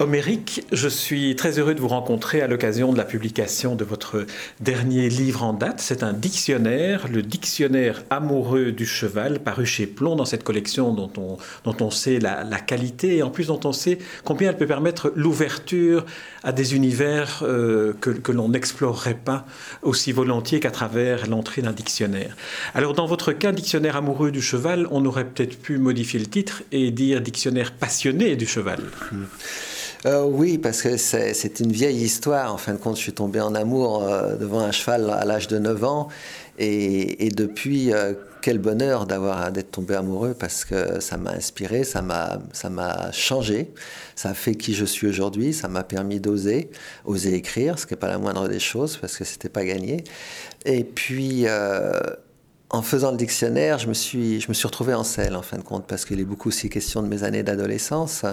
Homérique, je suis très heureux de vous rencontrer à l'occasion de la publication de votre dernier livre en date. C'est un dictionnaire, le dictionnaire amoureux du cheval, paru chez Plomb dans cette collection dont on, dont on sait la, qualité et en plus dont on sait combien elle peut permettre l'ouverture à des univers euh, que, que l'on n'explorerait pas aussi volontiers qu'à travers l'entrée d'un dictionnaire. Alors dans votre cas, dictionnaire amoureux du cheval, on aurait peut-être pu modifier le titre et dire dictionnaire passionné du cheval. Hmm. Euh, oui, parce que c'est une vieille histoire. En fin de compte, je suis tombé en amour euh, devant un cheval à l'âge de 9 ans. Et, depuis, euh, quel bonheur d'avoir d'être tombé amoureux parce que ça m'a inspiré, ça m'a changé, ça a fait qui je suis aujourd'hui, ça m'a permis d'oser, oser écrire, ce qui n'est pas la moindre des choses parce que c'était pas gagné. Et puis en faisant le dictionnaire, je me suis, je me suis retrouvé en selle, en fin de compte, parce qu'il est beaucoup aussi question de mes années d'adolescence,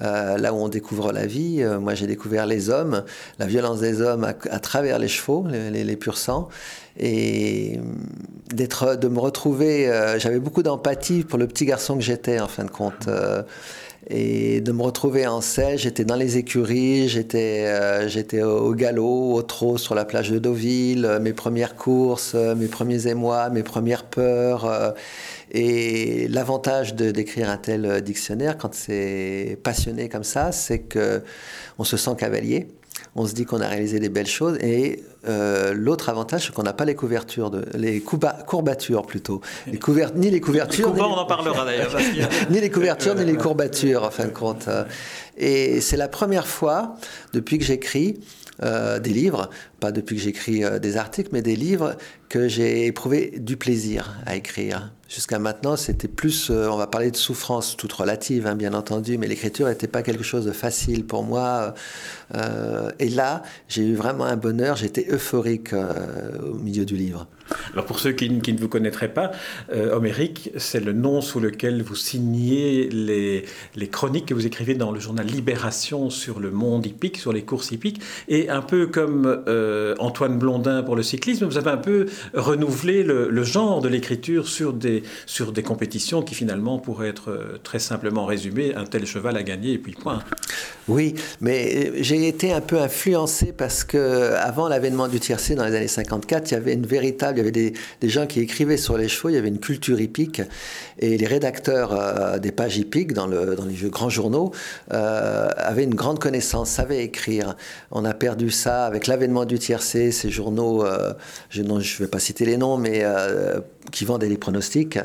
euh, là où on découvre la vie. Euh, moi, j'ai découvert les hommes, la violence des hommes à, travers les chevaux, les, les, purs sangs, et d'être, de me retrouver. Euh, j'avais beaucoup d'empathie pour le petit garçon que j'étais, en fin de compte et de me retrouver en selle. J'étais dans les écuries, j'étais euh, j'étais au galop, au trot sur la plage de Deauville, euh, mes premières courses, euh, mes premiers émois, mes premières peurs. et l'avantage d'écrire un tel dictionnaire, quand c'est passionné comme ça, c'est que on se sent cavalier on se dit qu'on a réalisé des belles choses. Et euh, l'autre avantage, c'est qu'on n'a pas les couvertures, de, les courbatures plutôt. Les ni les couvertures. on en parlera d'ailleurs. ni les couvertures, ni les courbatures, en fin de compte. Et c'est la première fois, depuis que j'écris, euh, des livres, pas depuis que j'écris euh, des articles, mais des livres que j'ai éprouvé du plaisir à écrire. Jusqu'à maintenant, c'était plus, euh, on va parler de souffrance toute relative, hein, bien entendu, mais l'écriture n'était pas quelque chose de facile pour moi. Et là, j'ai eu vraiment un bonheur, j'étais euphorique au milieu du livre. Alors pour ceux qui, ne vous connaîtraient pas, Homérique, c'est le nom sous lequel vous signez les, chroniques que vous écrivez dans le journal Libération sur le monde hippique, sur les courses hippiques, et un peu comme euh, Antoine Blondin pour le cyclisme, vous avez un peu renouvelé le, genre de l'écriture sur des, sur des compétitions qui finalement pourraient être euh, très simplement résumées, un tel cheval a gagné et puis point. Oui, mais euh, j'ai été un peu influencé parce que avant l'avènement du tiercé dans les années 54, il y avait une véritable, il y avait des, gens qui écrivaient sur les chevaux, il y avait une culture hippique et les rédacteurs des pages hippiques dans, le, dans les grands journaux avaient une grande connaissance, savaient écrire. On a perdu ça avec l'avènement du tiercé, ces journaux, euh, je ne vais pas citer les noms, mais euh, qui vendaient des pronostics.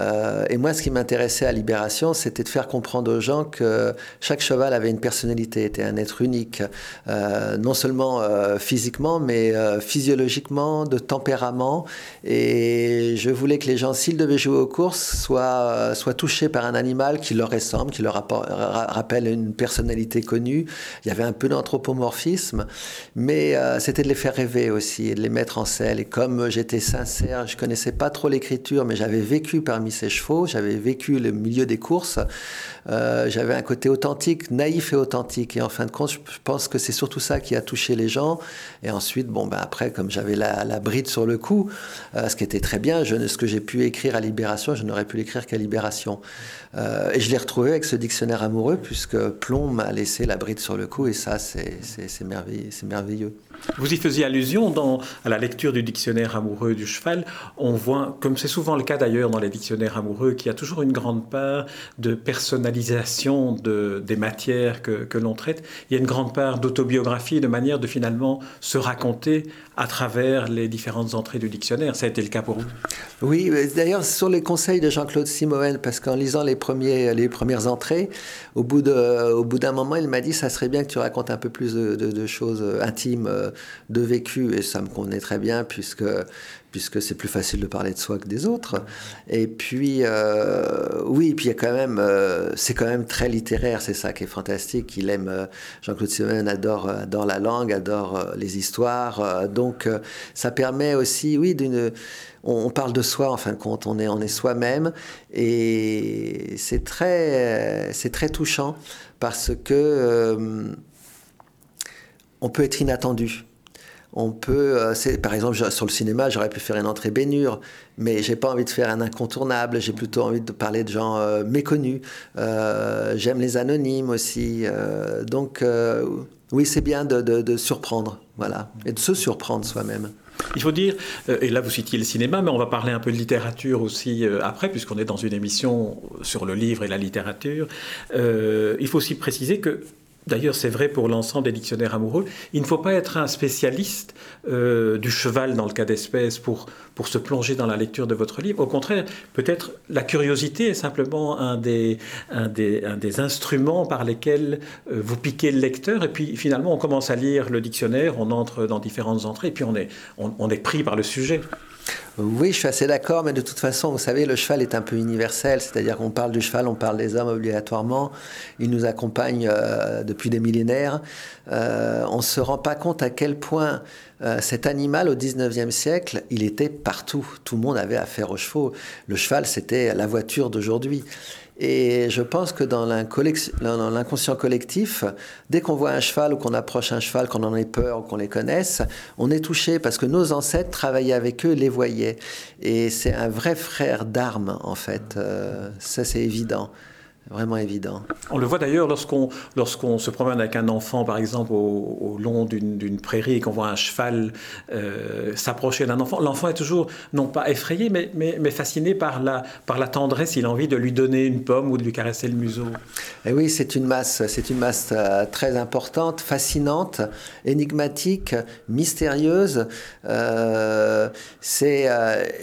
Euh, et moi, ce qui m'intéressait à Libération, c'était de faire comprendre aux gens que chaque cheval avait une personnalité, était un être unique, euh, non seulement euh, physiquement, mais physiologiquement, de tempérament. Et je voulais que les gens, s'ils devaient jouer aux courses, soient, soient touchés par un animal qui leur ressemble, qui leur rappelle une personnalité connue. Il y avait un peu d'anthropomorphisme, mais c'était de les faire rêver aussi et de les mettre en selle. Et comme j'étais sincère, je connaissais pas trop l'écriture, mais j'avais vécu parmi ces chevaux, j'avais vécu le milieu des courses, euh, j'avais un côté authentique, naïf et authentique. Et en fin de compte, je pense que c'est surtout ça qui a touché les gens. Et ensuite, bon, ben après, comme j'avais la, bride sur le coup, euh, ce qui était très bien, je, ce que j'ai pu écrire à Libération, je n'aurais pu l'écrire qu'à Libération. Euh, et je l'ai retrouvé avec ce dictionnaire amoureux, puisque Plomb m'a laissé la bride sur le coup, et ça, c'est merveilleux, merveilleux. Vous y faisiez allusion dans, la lecture du dictionnaire amoureux du cheval. On voit comme c'est souvent le cas d'ailleurs dans les dictionnaires amoureux, qu'il y a toujours une grande part de personnalisation de, des matières que, l'on traite. Il y a une grande part d'autobiographie, de manière de finalement se raconter à travers les différentes entrées du dictionnaire. Ça a été le cas pour vous? Oui, d'ailleurs, sur les conseils de Jean-Claude Simoen, parce qu'en lisant les, premières entrées, au bout d'un moment, il m'a dit ça serait bien que tu racontes un peu plus de, de choses intimes, de vécu, et ça me convenait très bien, puisque puisque c'est plus facile de parler de soi que des autres. Et puis, euh, oui, puis il y a quand même, euh, c'est quand même très littéraire, c'est ça qui est fantastique. Il aime, euh, Jean-Claude Simonen adore, adore la langue, adore les histoires. donc, ça permet aussi, oui, d'une. On, parle de soi en fin de compte, on est, on est soi-même et c'est très, c'est très touchant parce que on peut être inattendu. On peut, euh, par exemple, sur le cinéma, j'aurais pu faire une entrée baignure, mais j'ai pas envie de faire un incontournable. J'ai plutôt envie de parler de gens euh, méconnus. Euh, j'aime les anonymes aussi. donc, oui, c'est bien de, surprendre, voilà, et de se surprendre soi-même. Il faut dire, et là vous citiez le cinéma, mais on va parler un peu de littérature aussi après, puisqu'on est dans une émission sur le livre et la littérature. il faut aussi préciser que D'ailleurs, c'est vrai pour l'ensemble des dictionnaires amoureux. Il ne faut pas être un spécialiste euh, du cheval dans le cas d'espèce pour, pour se plonger dans la lecture de votre livre. Au contraire, peut-être la curiosité est simplement un des, un des, un des instruments par lesquels euh, vous piquez le lecteur. Et puis finalement, on commence à lire le dictionnaire, on entre dans différentes entrées, et puis on est, on est pris par le sujet. Oui, je suis assez d'accord, mais de toute façon, vous savez, le cheval est un peu universel, c'est-à-dire qu'on parle du cheval, on parle des hommes obligatoirement, il nous accompagne euh, depuis des millénaires. Euh, on ne se rend pas compte à quel point euh, cet animal, au 19e siècle, il était partout. Tout le monde avait affaire aux chevaux. Le cheval, c'était la voiture d'aujourd'hui. Et je pense que dans l'inconscient collectif, dès qu'on voit un cheval ou qu'on approche un cheval, qu'on en ait peur ou qu'on les connaisse, on est touché parce que nos ancêtres travaillaient avec eux, les voyaient. Et c'est un vrai frère d'armes, en fait. Euh, ça, c'est évident vraiment évident. On le voit d'ailleurs lorsqu'on lorsqu'on se promène avec un enfant, par exemple, au, long d'une prairie et qu'on voit un cheval euh, s'approcher d'un enfant. L'enfant est toujours, non pas effrayé, mais, mais, mais, fasciné par la, par la tendresse. Il a envie de lui donner une pomme ou de lui caresser le museau. Et oui, c'est une masse, c'est une masse euh, très importante, fascinante, énigmatique, mystérieuse. Euh, c'est,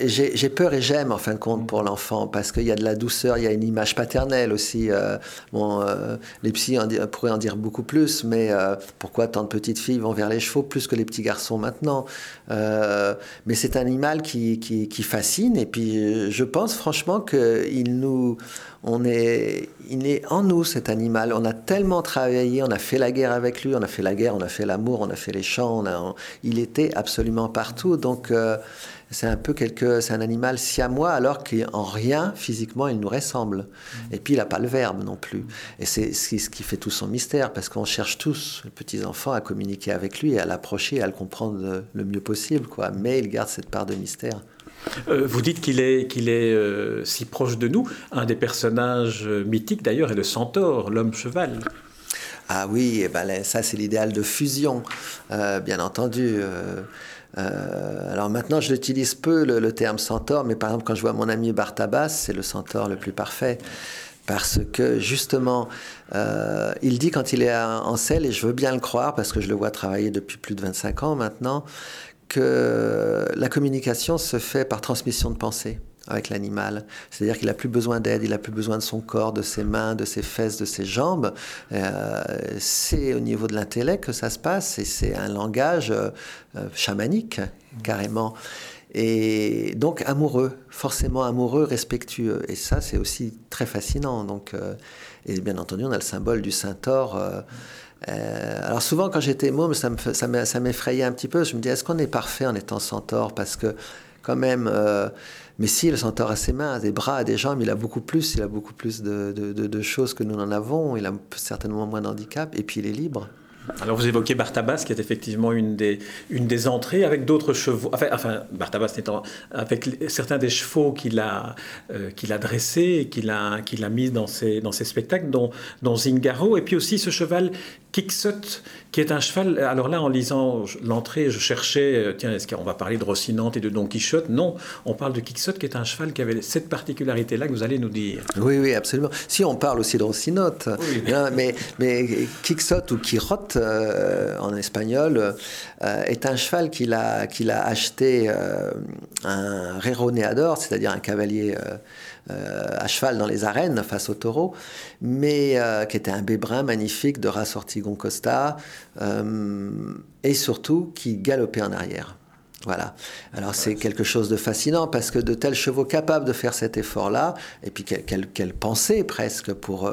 j'ai peur et j'aime en fin de compte pour l'enfant parce qu'il y a de la douceur, il y a une image paternelle aussi euh, euh, les psys pourraient en dire beaucoup plus, mais euh, pourquoi tant de petites filles vont vers les chevaux plus que les petits garçons maintenant Mais c'est un animal qui, qui, fascine, et puis je pense franchement qu'il nous, on est, il est en nous cet animal. On a tellement travaillé, on a fait la guerre avec lui, on a fait la guerre, on a fait l'amour, on a fait les chants. il était absolument partout. Donc c'est un peu quelque, c'est un animal siamois alors qu'en rien physiquement il nous ressemble. Mm. Et puis il n'a pas le verbe non plus. Et c'est ce qui fait tout son mystère parce qu'on cherche tous, les petits enfants, à communiquer avec lui, à l'approcher, à le comprendre le mieux possible, quoi. Mais il garde cette part de mystère. Euh, vous dites qu'il est, qu'il est euh, si proche de nous. Un des personnages mythiques d'ailleurs est le centaure, l'homme cheval. Ah oui, eh ben, ça c'est l'idéal de fusion, euh, bien entendu. Alors maintenant, je l'utilise peu le, terme centaure, mais par exemple, quand je vois mon ami Bartabas, c'est le centaure le plus parfait. Parce que justement, il dit quand il est en selle, et je veux bien le croire parce que je le vois travailler depuis plus de 25 ans maintenant, que la communication se fait par transmission de pensée avec l'animal. C'est-à-dire qu'il n'a plus besoin d'aide, il n'a plus besoin de son corps, de ses mains, de ses fesses, de ses jambes. Euh, c'est au niveau de l'intellect que ça se passe et c'est un langage euh, chamanique, carrément. Et donc amoureux, forcément amoureux, respectueux. Et ça, c'est aussi très fascinant. Donc, euh, et bien entendu, on a le symbole du centaure. Alors souvent, quand j'étais môme, ça m'effrayait un petit peu. Je me dis, est-ce qu'on est parfait en étant centaure? Parce que quand même mais si le centaure a ses mains, des bras, des jambes, il a beaucoup plus, il a beaucoup plus de, choses que nous n'en avons, il a certainement moins d'handicap, et puis il est libre. Alors vous évoquez Bartabas, qui est effectivement une des, une des entrées, avec d'autres chevaux, enfin, enfin Bartabas étant, avec certains des chevaux qu'il a, euh, qu'il a dressés et qu'il a, qu'il a mis dans ses, dans ses spectacles, dont, dont Zingaro, et puis aussi ce cheval Quixote, qui est un cheval. Alors là, en lisant l'entrée, je cherchais, euh, tiens, est-ce qu'on va parler de Rocinante et de Don Quichotte? Non, on parle de Quixote, qui est un cheval qui avait cette particularité-là que vous allez nous dire. Oui, oui, absolument. Si on parle aussi de Rocinante, mais, mais Quixote ou Euh, en espagnol euh, est un cheval qu'il a, qu'il a acheté un reroneador, c'est-à-dire un cavalier euh, à cheval dans les arènes face au taureau, mais euh, qui était un bébrun magnifique de race Ortigon Costa, euh, et surtout qui galopait en arrière. Voilà. Alors c'est quelque chose de fascinant parce que de tels chevaux capables de faire cet effort-là, et puis quelle, pensée presque pour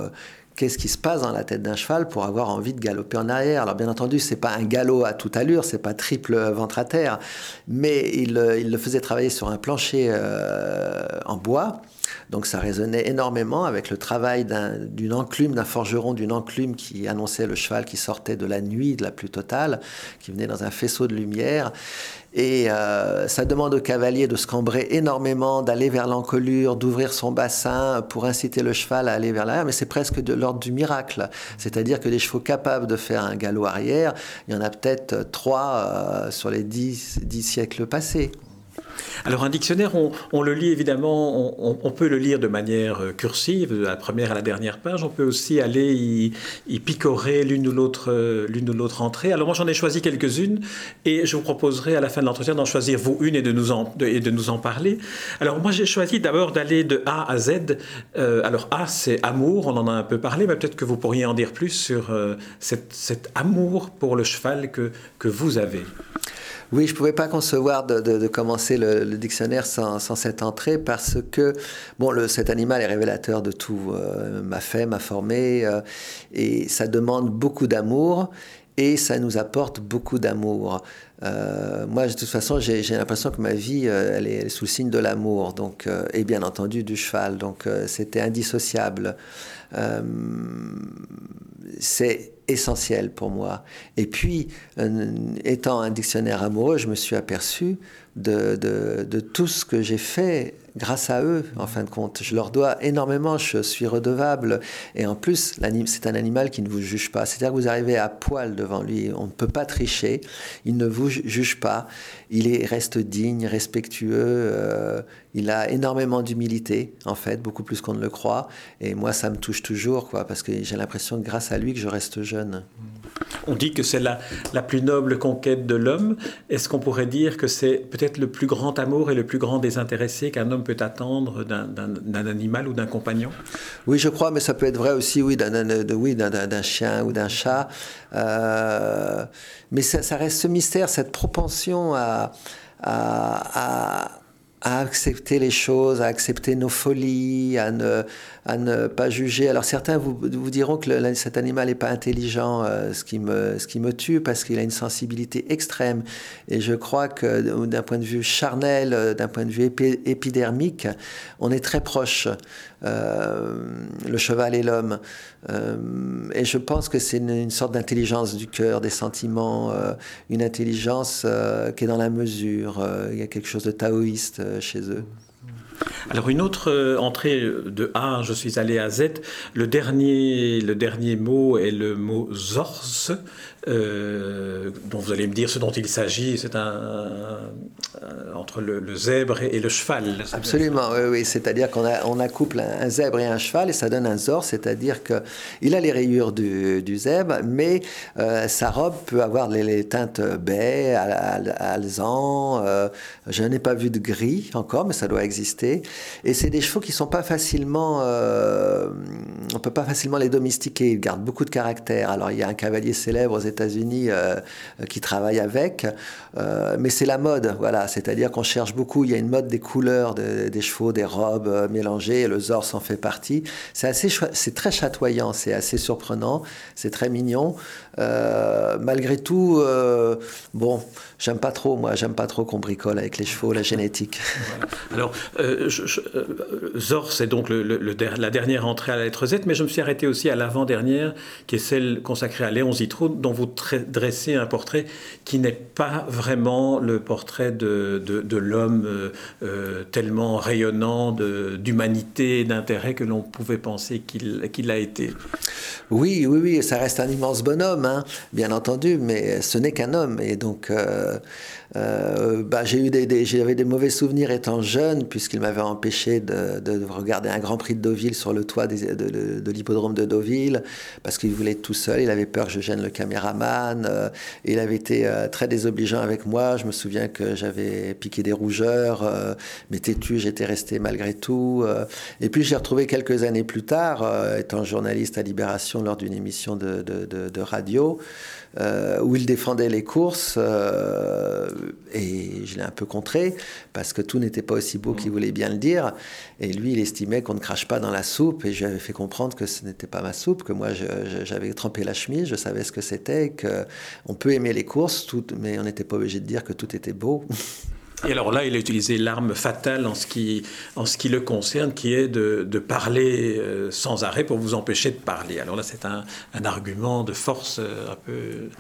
qu'est-ce qui se passe dans la tête d'un cheval pour avoir envie de galoper en arrière. Alors bien entendu, c'est pas un galop à toute allure, c'est pas triple ventre à terre, mais il, le faisait travailler sur un plancher en bois donc ça résonnait énormément avec le travail d'une enclume, d'un forgeron d'une enclume qui annonçait le cheval qui sortait de la nuit, de la plus totale, qui venait dans un faisceau de lumière. Et euh, ça demande au cavalier de se cambrer énormément, d'aller vers l'encolure, d'ouvrir son bassin pour inciter le cheval à aller vers l'arrière, mais c'est presque de l'ordre du miracle. C'est-à-dire que des chevaux capables de faire un galop arrière, il y en a peut-être trois euh, sur les dix, dix siècles passés. Alors un dictionnaire, on, le lit évidemment, on, peut le lire de manière euh, cursive, de la première à la dernière page. On peut aussi aller y, picorer l'une ou l'autre euh, l'une ou l'autre entrée. Alors moi j'en ai choisi quelques-unes et je vous proposerai à la fin de l'entretien d'en choisir vous une et de nous en, de nous en parler. Alors moi j'ai choisi d'abord d'aller de A à Z. Euh, alors A c'est amour, on en a un peu parlé, mais peut-être que vous pourriez en dire plus sur cet amour pour le cheval que, que vous avez. Oui, je ne pouvais pas concevoir de, commencer le, dictionnaire sans, cette entrée parce que bon, cet animal est révélateur de tout. Euh, m'a fait, m'a formé euh, et ça demande beaucoup d'amour et ça nous apporte beaucoup d'amour. Euh, moi, de toute façon, j'ai l'impression que ma vie, elle, est, sous le signe de l'amour, donc et bien entendu du cheval. Donc, c'était indissociable. c'est essentiel pour moi. Et puis, étant un dictionnaire amoureux, je me suis aperçu de, tout ce que j'ai fait grâce à eux, en fin de compte. Je leur dois énormément, je suis redevable. Et en plus, c'est un animal qui ne vous juge pas. C'est-à-dire que vous arrivez à poil devant lui, on ne peut pas tricher, il ne vous juge pas, il est, reste digne, respectueux, euh, il a énormément d'humilité, en fait, beaucoup plus qu'on ne le croit. Et moi, ça me touche toujours, quoi, parce que j'ai l'impression que grâce à lui que je reste jeune. On dit que c'est la, la plus noble conquête de l'homme. Est-ce qu'on pourrait dire que c'est peut-être le plus grand amour et le plus grand désintéressé qu'un homme peut attendre d'un animal ou d'un compagnon? Oui, je crois, mais ça peut être vrai aussi, oui, d'un oui, chien ou d'un chat. Euh, mais ça, reste ce mystère, cette propension à, à, à accepter les choses, à accepter nos folies, à ne, à ne pas juger. Alors certains vous, diront que cet animal n'est pas intelligent, euh, ce, qui me, ce qui me tue parce qu'il a une sensibilité extrême. Et je crois que d'un point de vue charnel, euh, d'un point de vue épidermique, on est très proche, euh, le cheval et l'homme. et je pense que c'est une, sorte d'intelligence du cœur, des sentiments, une intelligence qui est dans la mesure. il y a quelque chose de taoïste chez eux. Alors une autre euh, entrée de A, je suis allé à Z. Le dernier, le dernier mot est le mot Zorz, euh, dont vous allez me dire ce dont il s'agit. C'est un, entre le, zèbre et, le cheval. Absolument, oui, oui. C'est-à-dire qu'on a, on accouple un, zèbre et un cheval et ça donne un Zorz, c'est-à-dire qu'il a les rayures du, zèbre, mais euh, sa robe peut avoir les, teintes baie, alezan. je n'ai pas vu de gris encore, mais ça doit exister. Et c'est des chevaux qui sont pas facilement, euh, on peut pas facilement les domestiquer. Ils gardent beaucoup de caractère. Alors il y a un cavalier célèbre aux États-Unis euh, qui travaille avec, euh, mais c'est la mode, voilà. C'est-à-dire qu'on cherche beaucoup. Il y a une mode des couleurs des chevaux, des robes mélangées. Et le Zor s'en fait partie. C'est assez, c'est très chatoyant, c'est assez surprenant, c'est très mignon. malgré tout, bon, j'aime pas trop, moi, j'aime pas trop qu'on bricole avec les chevaux, la génétique. Alors, euh, Zor, c'est donc la dernière entrée à la lettre Z, mais je me suis arrêté aussi à l'avant-dernière, qui est celle consacrée à Léon Zitrone, dont vous dressez un portrait qui n'est pas vraiment le portrait de, l'homme tellement rayonnant d'humanité, d'intérêt que l'on pouvait penser qu'il a été. Oui, oui, oui, ça reste un immense bonhomme, hein, bien entendu, mais ce n'est qu'un homme. Et donc, euh, euh, bah, j'ai eu des, j'avais des mauvais souvenirs étant jeune, puisqu'il m'avait empêché de, de, regarder un Grand Prix de Deauville sur le toit de, de, l'hippodrome de Deauville, parce qu'il voulait être tout seul, il avait peur que je gêne le caméraman, euh, il avait été euh, très désobligeant avec moi, je me souviens que j'avais piqué des rougeurs, mais têtu, j'étais resté malgré tout. et puis j'ai retrouvé quelques années plus tard, étant journaliste à Libération lors d'une émission de, radio, euh, où il défendait les courses euh, et je l'ai un peu contré parce que tout n'était pas aussi beau qu'il voulait bien le dire. Et lui, il estimait qu'on ne crache pas dans la soupe et je lui avais fait comprendre que ce n'était pas ma soupe, que moi j'avais trempé la chemise, je savais ce que c'était, qu'on peut aimer les courses, tout, mais on n'était pas obligé de dire que tout était beau. Et alors là, il a utilisé l'arme fatale en ce, qui, en ce qui le concerne, qui est de, de parler euh, sans arrêt pour vous empêcher de parler. Alors là, c'est un, un, argument de force euh, un peu,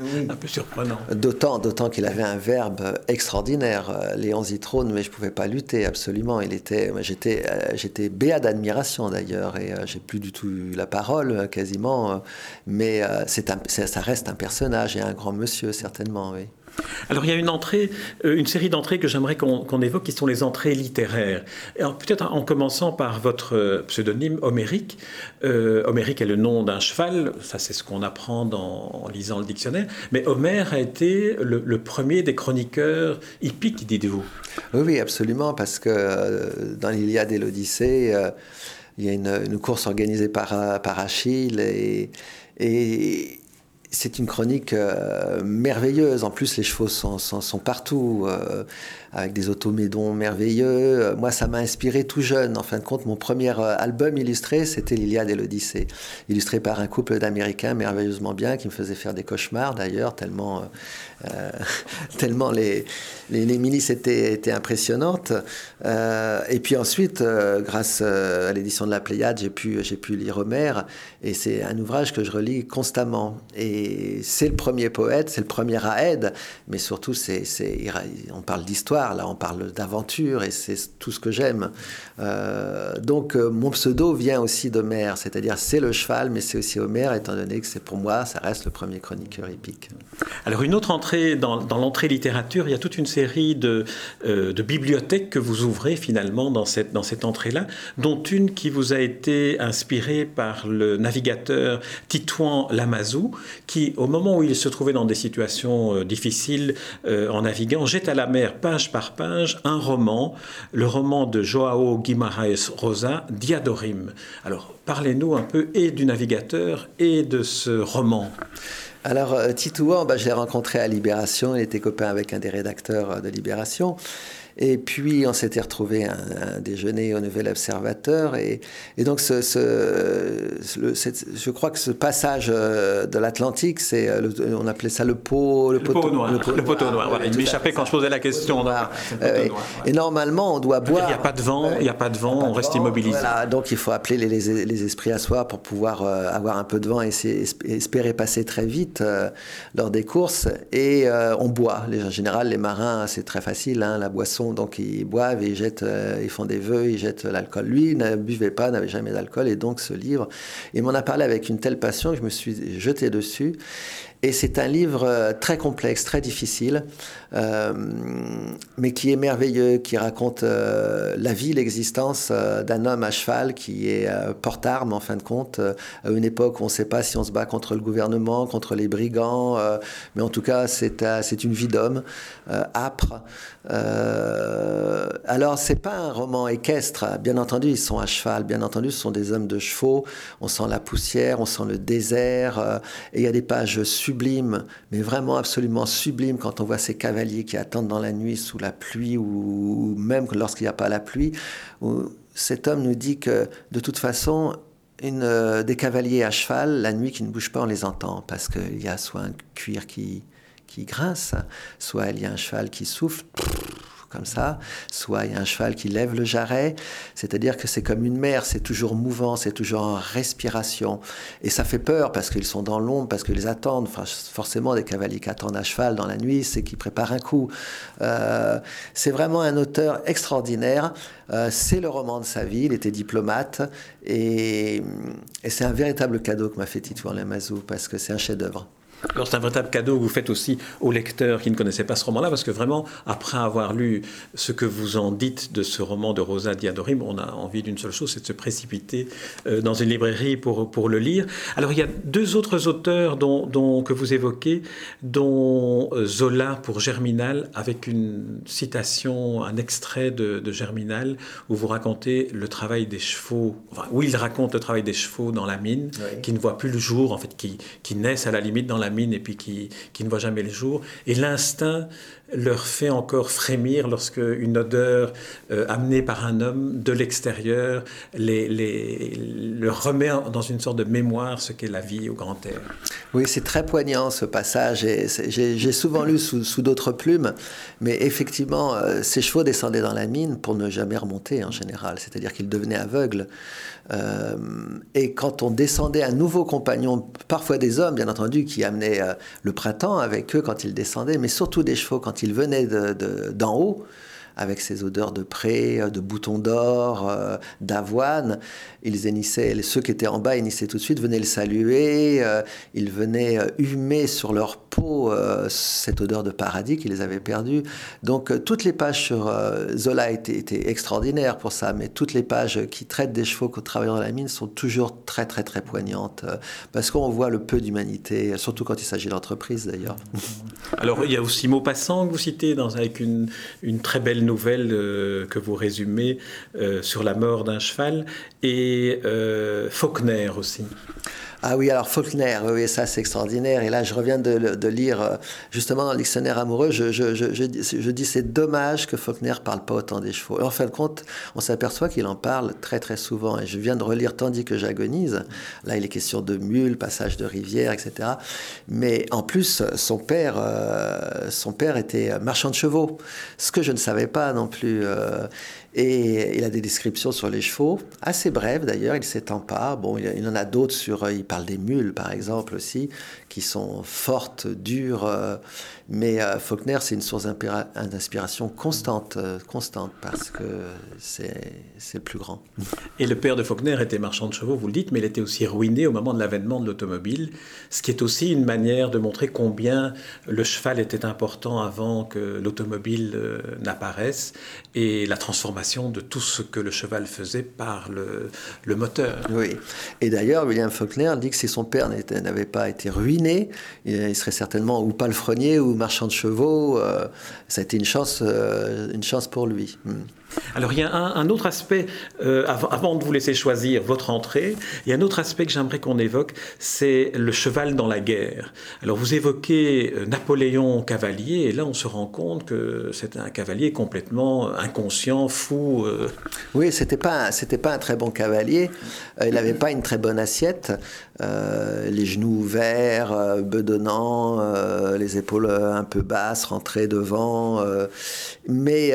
un peu surprenant. D'autant, d'autant qu'il avait un verbe extraordinaire, euh, Léon Zitrone, mais je ne pouvais pas lutter absolument. Il était, j'étais, j'étais béat d'admiration d'ailleurs, et j'ai plus du tout eu la parole quasiment, mais c'est ça reste un personnage et un grand monsieur certainement, oui. Alors il y a une entrée, euh, une série d'entrées que j'aimerais qu'on évoque, qui sont les entrées littéraires. Peut-être en commençant par votre pseudonyme Homérique. Euh, Homérique est le nom d'un cheval, ça c'est ce qu'on apprend en lisant le dictionnaire. Mais Homère a été le, premier des chroniqueurs hippiques, dites-vous. Oui, oui, absolument, parce que euh, dans l'Iliade et l'Odyssée, il y a une, course organisée par, Achille et c'est une chronique euh, merveilleuse. En plus, les chevaux sont, sont, partout, euh, avec des automédons merveilleux. Moi, ça m'a inspiré tout jeune. En fin de compte, mon premier euh, album illustré, c'était l'Iliade et l'Odyssée, illustré par un couple d'Américains merveilleusement bien, qui me faisait faire des cauchemars d'ailleurs, tellement, tellement les, les, milices étaient, étaient impressionnantes. et puis ensuite, grâce à l'édition de la Pléiade, j'ai pu, pu lire Homère, et c'est un ouvrage que je relis constamment. Et c'est le premier poète, c'est le premier Raed, mais surtout, c'est, on parle d'histoire, là, on parle d'aventure, et c'est tout ce que j'aime. Euh, donc, euh, mon pseudo vient aussi d'Homère, c'est-à-dire c'est le cheval, mais c'est aussi Homère, étant donné que c'est pour moi, ça reste le premier chroniqueur épique. Alors, une autre entrée, dans, l'entrée littérature, il y a toute une série de, euh, de, bibliothèques que vous ouvrez finalement dans cette, dans cette entrée-là, dont une qui vous a été inspirée par le navigateur Titouan Lamazou, qui, au moment où il se trouvait dans des situations difficiles en naviguant, jette à la mer, page par page, un roman, le roman de Joao Guimarães Rosa, Diadorim. Alors, parlez-nous un peu et du navigateur et de ce roman. Alors, euh, Titouan, bah, je l'ai rencontré à Libération, il était copain avec un des rédacteurs de Libération. Et puis, on s'était retrouvé un, un, déjeuner au Nouvel Observateur. Et, et donc, ce, ce, le, je crois que ce passage euh, de l'Atlantique, c'est, euh, on appelait ça le pot, le, le pot, noir. Le, poteau noir. Il m'échappait quand je posais la question. Noir. Euh, et normalement, on doit boire. Il n'y a pas de vent, il n'y a pas de vent, on reste immobilisé. Voilà, donc il faut appeler les, les, les, esprits à soi pour pouvoir avoir un peu de vent et espérer passer très vite lors des courses. Et on boit. En général, les marins, c'est très facile, hein, la boisson donc ils boivent ils jettent, euh, ils font des vœux, ils jettent l'alcool. Lui ne buvait pas, n'avait jamais d'alcool, et donc ce livre, il m'en a parlé avec une telle passion que je me suis jeté dessus. Et c'est un livre euh, très complexe, très difficile, euh, mais qui est merveilleux, qui raconte euh, la vie, l'existence d'un homme à cheval qui est porte-arme en fin de compte, à une époque où on ne sait pas si on se bat contre le gouvernement, contre les brigands, mais en tout cas c'est une vie d'homme, âpre. alors c'est pas un roman équestre, bien entendu ils sont à cheval, bien entendu ce sont des hommes de chevaux, on sent la poussière, on sent le désert, et il y a des pages sublimes sublime, mais vraiment absolument sublime quand on voit ces cavaliers qui attendent dans la nuit sous la pluie ou même lorsqu'il n'y a pas la pluie. Cet homme nous dit que de toute façon, euh, des cavaliers à cheval, la nuit qui ne bougent pas, on les entend parce qu'il y a soit un cuir qui, qui grince, soit il y a un cheval qui souffle comme ça, soit il y a un cheval qui lève le jarret, c'est-à-dire que c'est comme une mer, c'est toujours mouvant, c'est toujours en respiration. Et ça fait peur parce qu'ils sont dans l'ombre, parce qu'ils attendent. Forcément, des cavaliers qui attendent à cheval dans la nuit, c'est qu'ils préparent un coup. Euh, c'est vraiment un auteur extraordinaire. Euh, c'est le roman de sa vie, il était diplomate. Et, et c'est un véritable cadeau que m'a fait Titouan Lamazou parce que c'est un chef-d'œuvre. Alors c'est un véritable cadeau que vous faites aussi aux lecteurs qui ne connaissaient pas ce roman-là, parce que vraiment, après avoir lu ce que vous en dites de ce roman de Rosa Diadorim, on a envie d'une seule chose, c'est de se précipiter euh, dans une librairie pour, pour le lire. Alors il y a deux autres auteurs dont, dont que vous évoquez, dont euh, Zola pour Germinal, avec une citation, un extrait de, Germinal, où vous racontez le travail des chevaux, enfin, où il raconte le travail des chevaux dans la mine, qui ne voient plus le jour, en fait, qui, qui naissent à la limite dans la mine et puis qui, qui ne voit jamais le jour. Et l'instinct leur fait encore frémir lorsque une odeur euh, amenée par un homme de l'extérieur les, les, leur remet dans une sorte de mémoire ce qu'est la vie au grand air. Oui, c'est très poignant ce passage. J'ai souvent lu sous, sous d'autres plumes, mais effectivement, euh, ces chevaux descendaient dans la mine pour ne jamais remonter en général, c'est-à-dire qu'ils devenaient aveugles. Euh, et quand on descendait un nouveau compagnon, parfois des hommes bien entendu, qui amenaient le printemps avec eux quand ils descendaient, mais surtout des chevaux quand ils venaient d'en haut, avec ces odeurs de pré, de boutons d'or, euh, d'avoine. Ils hennissaient, ceux qui étaient en bas hennissaient tout de suite, venaient le saluer, euh, ils venaient euh, humer sur leur peau cette odeur de paradis qui les avait perdus. Donc toutes les pages sur Zola étaient, extraordinaires pour ça, mais toutes les pages qui traitent des chevaux qui travaillent dans la mine sont toujours très très très poignantes, parce qu'on voit le peu d'humanité, surtout quand il s'agit d'entreprise d'ailleurs. Alors il y a aussi Maupassant que vous citez dans, avec une, très belle nouvelle euh, que vous résumez euh, sur la mort d'un cheval, et euh, Faulkner aussi. Ah oui, alors Faulkner, oui, ça c'est extraordinaire. Et là, je reviens de, lire euh, justement dans le dictionnaire amoureux, je, je, je, je dis c'est dommage que Faulkner parle pas autant des chevaux. Et en fin de compte, on s'aperçoit qu'il en parle très très souvent. Et je viens de relire Tandis que j'agonise. Là, il est question de mules, passage de rivière, etc. Mais en plus, son père, euh, son père était marchand de chevaux, ce que je ne savais pas non plus. Euh, et il a des descriptions sur les chevaux, assez brèves d'ailleurs, il s'étend pas. Bon, il, en a d'autres sur, euh, il parle des mules par exemple aussi, qui sont fortes, dures. Euh, mais euh, Faulkner, c'est une source d'inspiration constante, constante, parce que c'est le plus grand. Et le père de Faulkner était marchand de chevaux, vous le dites, mais il était aussi ruiné au moment de l'avènement de l'automobile, ce qui est aussi une manière de montrer combien le cheval était important avant que l'automobile n'apparaisse et la transformation de tout ce que le cheval faisait par le, moteur. Oui. Et d'ailleurs, William Faulkner dit que si son père n'avait pas été ruiné, il serait certainement ou palefrenier ou marchand de chevaux. Euh, ça a été une chance, euh, une chance pour lui. Hmm. Alors il y a un, autre aspect, euh, avant, de vous laisser choisir votre entrée, il y a un autre aspect que j'aimerais qu'on évoque, c'est le cheval dans la guerre. Alors vous évoquez euh, Napoléon cavalier, et là on se rend compte que c'est un cavalier complètement inconscient, fou. Euh. Oui, c'était pas pas un très bon cavalier. il n'avait pas une très bonne assiette, les genoux ouverts, bedonnants, les épaules un peu basses, rentrées devant, mais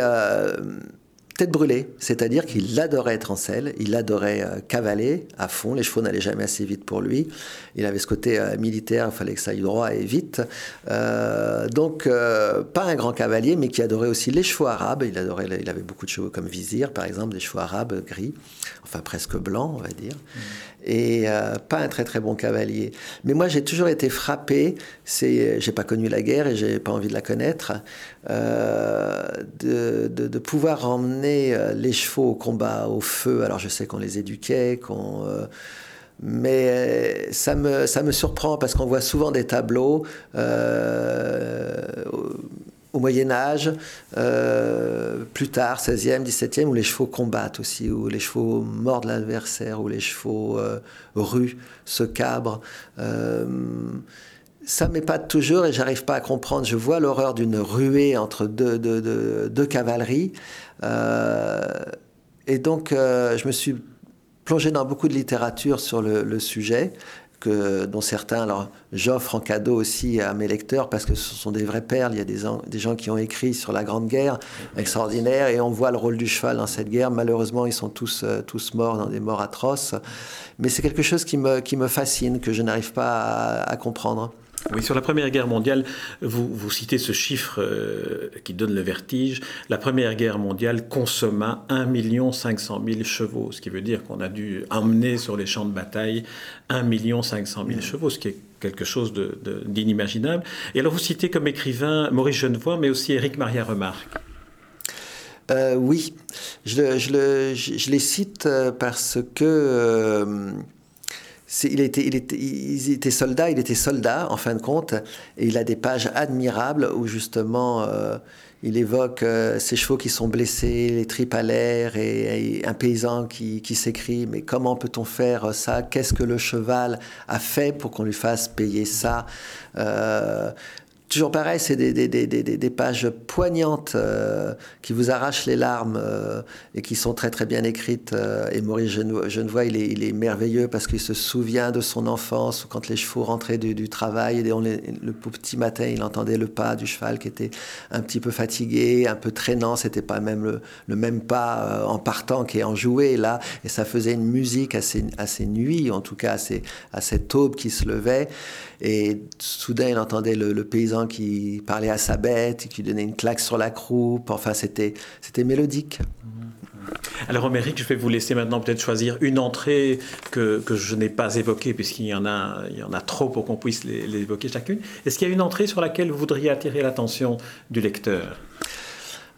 tête brûlée, c'est-à-dire qu'il adorait être en selle, il adorait euh, cavaler à fond, les chevaux n'allaient jamais assez vite pour lui, il avait ce côté euh, militaire, il fallait que ça aille droit et vite, euh, donc pas un grand cavalier, mais qui adorait aussi les chevaux arabes, il, adorait, il avait beaucoup de chevaux comme vizir, par exemple, des chevaux arabes gris, enfin presque blancs, on va dire. Mmh et euh, pas un très très bon cavalier. Mais moi j'ai toujours été frappé, c'est, j'ai pas connu la guerre et j'ai pas envie de la connaître, euh, de, de, pouvoir emmener euh, les chevaux au combat, au feu. Alors je sais qu'on les éduquait, qu'on mais ça me, ça me surprend parce qu'on voit souvent des tableaux au Moyen Âge, euh, plus tard, 16e, 17e, où les chevaux combattent aussi, où les chevaux mordent l'adversaire, où les chevaux euh, ruent, se cabrent. Euh, ça m'épate toujours et j'arrive pas à comprendre. Je vois l'horreur d'une ruée entre deux, deux, cavaleries. et donc, je me suis plongé dans beaucoup de littérature sur le sujet que, dont certains alors, j'offre en cadeau aussi à mes lecteurs parce que ce sont des vraies perles. Il y a des, des gens qui ont écrit sur la Grande Guerre, extraordinaire, et on voit le rôle du cheval dans cette guerre. Malheureusement, ils sont tous, euh, tous morts dans des morts atroces. Mais c'est quelque chose qui me, qui me fascine, que je n'arrive pas à comprendre. Oui, sur la Première Guerre mondiale, vous, citez ce chiffre euh, qui donne le vertige. La Première Guerre mondiale consomma 1 500 000 chevaux, ce qui veut dire qu'on a dû emmener sur les champs de bataille 1 500 000 chevaux, ce qui est quelque chose d'inimaginable. Et alors vous citez comme écrivain Maurice Genevoix, mais aussi Éric Maria Remarque. Euh, oui, je, les cite euh, parce que il était, il était, soldat, il était soldat en fin de compte, et il a des pages admirables où justement euh, il évoque euh, ces chevaux qui sont blessés, les tripes à l'air, et, un paysan qui, qui s'écrie Mais comment peut-on faire ça? Qu'est-ce que le cheval a fait pour qu'on lui fasse payer ça? Euh, Toujours pareil, c'est des, des, des, des, pages poignantes euh, qui vous arrachent les larmes euh, et qui sont très très bien écrites. Euh, et Maurice Genevoix, il est, il est merveilleux parce qu'il se souvient de son enfance quand les chevaux rentraient du, travail le petit matin, il entendait le pas du cheval qui était un petit peu fatigué, un peu traînant. C'était pas même le, même pas en partant qui est enjoué là. Et ça faisait une musique à ces, à ces nuits, en tout cas à, à cette aube qui se levait. Et soudain, il entendait le paysan qui parlait à sa bête, qui donnait une claque sur la croupe. Enfin, c'était, c'était mélodique. Alors, Roméric, je vais vous laisser maintenant peut-être choisir une entrée que, que je n'ai pas évoquée, puisqu'il y en a, il y en a trop pour qu'on puisse les, évoquer chacune. Est-ce qu'il y a une entrée sur laquelle vous voudriez attirer l'attention du lecteur?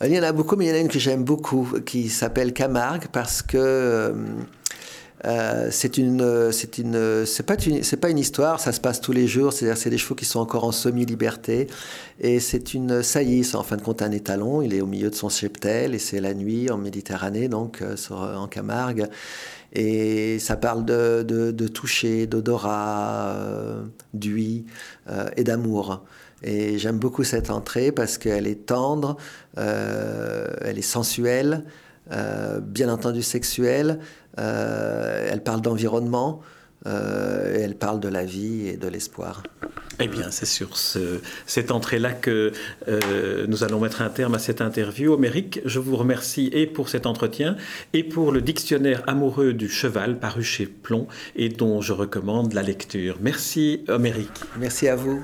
Il y en a beaucoup, mais il y en a une que j'aime beaucoup, qui s'appelle Camargue, parce que... Euh, euh, c'est une, c'est une, c'est pas une, c'est pas une histoire, ça se passe tous les jours. C'est-à-dire, c'est des chevaux qui sont encore en semi-liberté, et c'est une saillie. C'est en fin de compte un étalon. Il est au milieu de son cheptel, et c'est la nuit en Méditerranée, donc euh, en Camargue. Et ça parle de, toucher, d'odorat, euh, d'huile euh, et d'amour. Et j'aime beaucoup cette entrée parce qu'elle est tendre, elle est sensuelle, bien entendu sexuelle. Euh, elle parle d'environnement. Euh, elle parle de la vie et de l'espoir. Eh bien, c'est sur cette entrée-là que euh, nous allons mettre un terme à cette interview. Homérique, je vous remercie et pour cet entretien et pour le dictionnaire amoureux du cheval paru chez Plomb et dont je recommande la lecture. Merci, Homérique. Merci à vous.